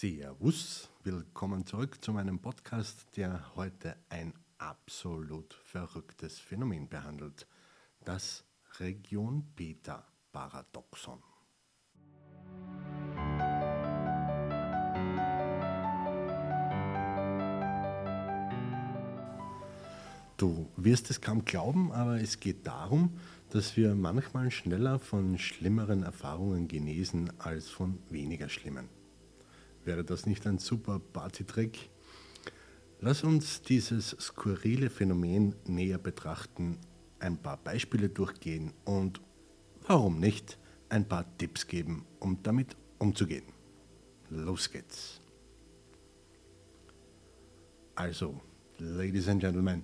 Servus, willkommen zurück zu meinem Podcast, der heute ein absolut verrücktes Phänomen behandelt, das Region Beta Paradoxon. Du wirst es kaum glauben, aber es geht darum, dass wir manchmal schneller von schlimmeren Erfahrungen genesen als von weniger schlimmen. Wäre das nicht ein super Partytrick? Lass uns dieses skurrile Phänomen näher betrachten, ein paar Beispiele durchgehen und, warum nicht, ein paar Tipps geben, um damit umzugehen. Los geht's. Also, Ladies and Gentlemen,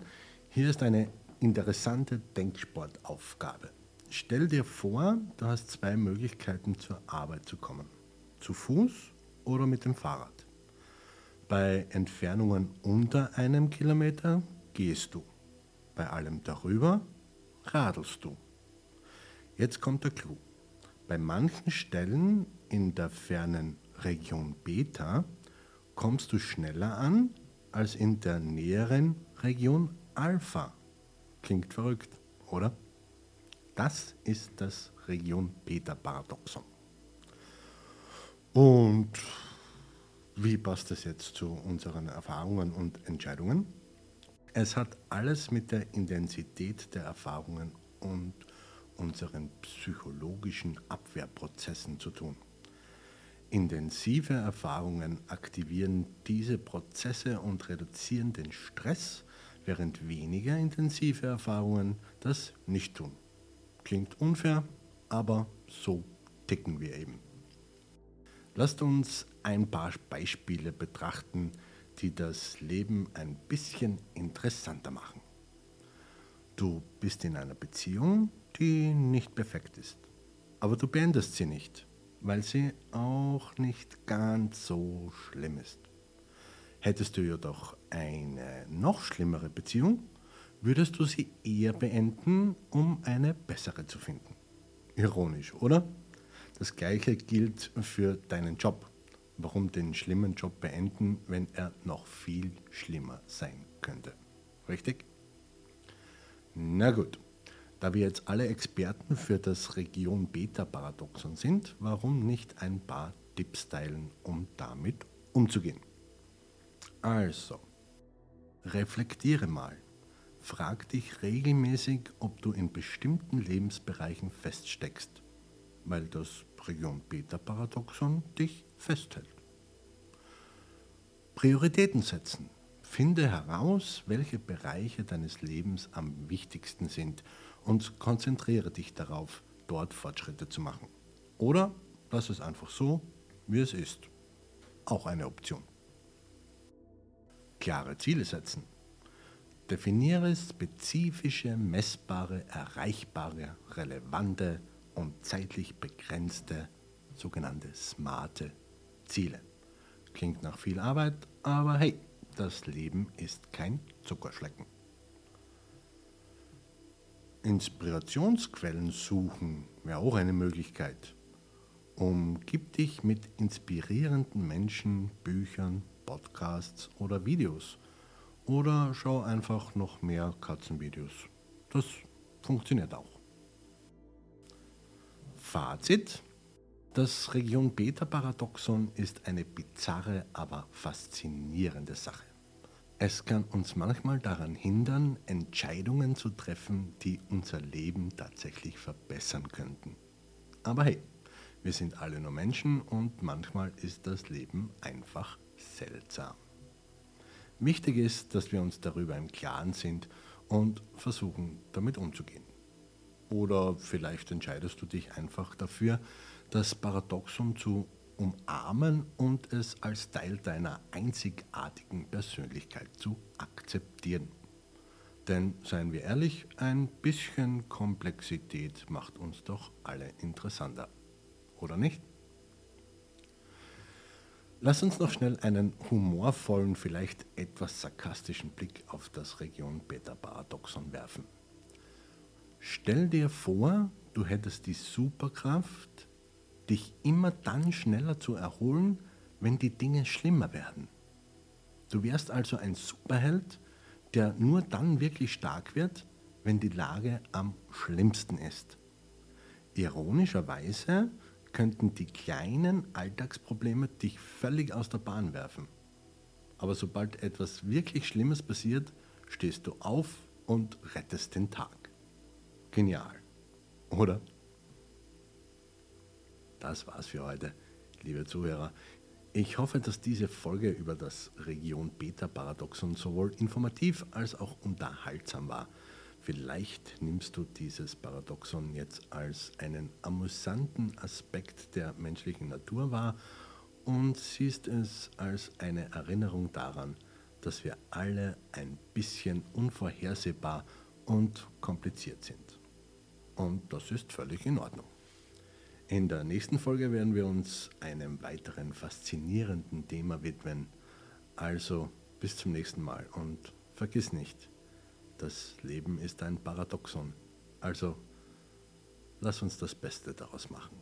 hier ist eine interessante Denksportaufgabe. Stell dir vor, du hast zwei Möglichkeiten zur Arbeit zu kommen. Zu Fuß oder mit dem Fahrrad. Bei Entfernungen unter einem Kilometer gehst du. Bei allem darüber radelst du. Jetzt kommt der Clou. Bei manchen Stellen in der fernen Region Beta kommst du schneller an als in der näheren Region Alpha. Klingt verrückt, oder? Das ist das Region Beta Paradoxon. Und wie passt das jetzt zu unseren Erfahrungen und Entscheidungen? Es hat alles mit der Intensität der Erfahrungen und unseren psychologischen Abwehrprozessen zu tun. Intensive Erfahrungen aktivieren diese Prozesse und reduzieren den Stress, während weniger intensive Erfahrungen das nicht tun. Klingt unfair, aber so ticken wir eben. Lasst uns ein paar Beispiele betrachten, die das Leben ein bisschen interessanter machen. Du bist in einer Beziehung, die nicht perfekt ist, aber du beendest sie nicht, weil sie auch nicht ganz so schlimm ist. Hättest du jedoch eine noch schlimmere Beziehung, würdest du sie eher beenden, um eine bessere zu finden. Ironisch, oder? Das gleiche gilt für deinen Job. Warum den schlimmen Job beenden, wenn er noch viel schlimmer sein könnte? Richtig? Na gut, da wir jetzt alle Experten für das Region Beta-Paradoxon sind, warum nicht ein paar Tipps teilen, um damit umzugehen? Also, reflektiere mal. Frag dich regelmäßig, ob du in bestimmten Lebensbereichen feststeckst weil das Region-Beta-Paradoxon dich festhält. Prioritäten setzen. Finde heraus, welche Bereiche deines Lebens am wichtigsten sind und konzentriere dich darauf, dort Fortschritte zu machen. Oder lass es einfach so, wie es ist. Auch eine Option. Klare Ziele setzen. Definiere spezifische, messbare, erreichbare, relevante, und zeitlich begrenzte sogenannte smarte Ziele. Klingt nach viel Arbeit, aber hey, das Leben ist kein Zuckerschlecken. Inspirationsquellen suchen wäre auch eine Möglichkeit. Umgib dich mit inspirierenden Menschen, Büchern, Podcasts oder Videos. Oder schau einfach noch mehr Katzenvideos. Das funktioniert auch. Fazit. Das Region Beta-Paradoxon ist eine bizarre, aber faszinierende Sache. Es kann uns manchmal daran hindern, Entscheidungen zu treffen, die unser Leben tatsächlich verbessern könnten. Aber hey, wir sind alle nur Menschen und manchmal ist das Leben einfach seltsam. Wichtig ist, dass wir uns darüber im Klaren sind und versuchen, damit umzugehen. Oder vielleicht entscheidest du dich einfach dafür, das Paradoxon zu umarmen und es als Teil deiner einzigartigen Persönlichkeit zu akzeptieren. Denn seien wir ehrlich, ein bisschen Komplexität macht uns doch alle interessanter. Oder nicht? Lass uns noch schnell einen humorvollen, vielleicht etwas sarkastischen Blick auf das Region Beta-Paradoxon werfen. Stell dir vor, du hättest die Superkraft, dich immer dann schneller zu erholen, wenn die Dinge schlimmer werden. Du wärst also ein Superheld, der nur dann wirklich stark wird, wenn die Lage am schlimmsten ist. Ironischerweise könnten die kleinen Alltagsprobleme dich völlig aus der Bahn werfen. Aber sobald etwas wirklich Schlimmes passiert, stehst du auf und rettest den Tag. Genial, oder? Das war's für heute, liebe Zuhörer. Ich hoffe, dass diese Folge über das Region Beta-Paradoxon sowohl informativ als auch unterhaltsam war. Vielleicht nimmst du dieses Paradoxon jetzt als einen amüsanten Aspekt der menschlichen Natur wahr und siehst es als eine Erinnerung daran, dass wir alle ein bisschen unvorhersehbar und kompliziert sind. Und das ist völlig in Ordnung. In der nächsten Folge werden wir uns einem weiteren faszinierenden Thema widmen. Also bis zum nächsten Mal und vergiss nicht, das Leben ist ein Paradoxon. Also lass uns das Beste daraus machen.